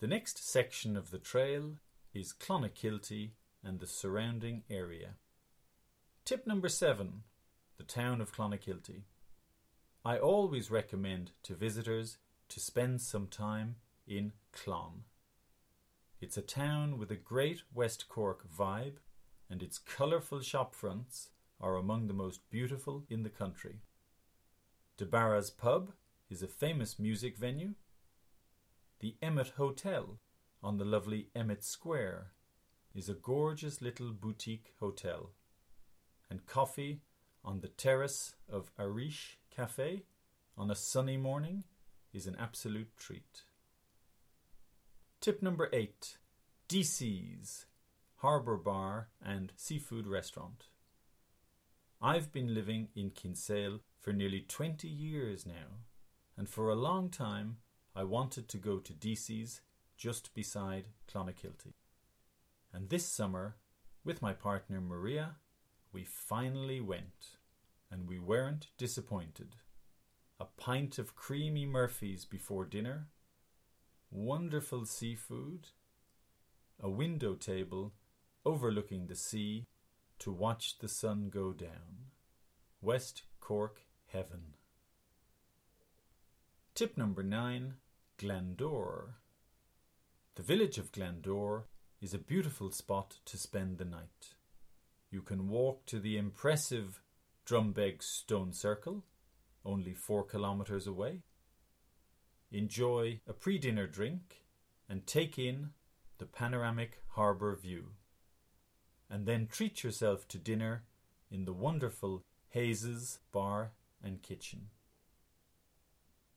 The next section of the trail is Clonakilty and the surrounding area. Tip number seven the town of Clonakilty. I always recommend to visitors to spend some time in Clon. It's a town with a great West Cork vibe, and its colourful shop fronts are among the most beautiful in the country. DeBarra's Pub is a famous music venue. The Emmet Hotel on the lovely Emmet Square is a gorgeous little boutique hotel. And coffee on the terrace of Arish Cafe on a sunny morning is an absolute treat. Tip number eight Deasy's Harbour Bar and Seafood Restaurant. I've been living in Kinsale for nearly 20 years now, and for a long time I wanted to go to Deasy's just beside Clonakilty. And this summer, with my partner Maria, we finally went, and we weren't disappointed. A pint of creamy Murphy's before dinner, wonderful seafood, a window table overlooking the sea to watch the sun go down. West Cork Heaven. Tip number nine Glandore. The village of Glandore is a beautiful spot to spend the night. You can walk to the impressive Drombeg Stone Circle, only four kilometres away. Enjoy a pre dinner drink and take in the panoramic harbour view. And then treat yourself to dinner in the wonderful Hayes's Bar and Kitchen.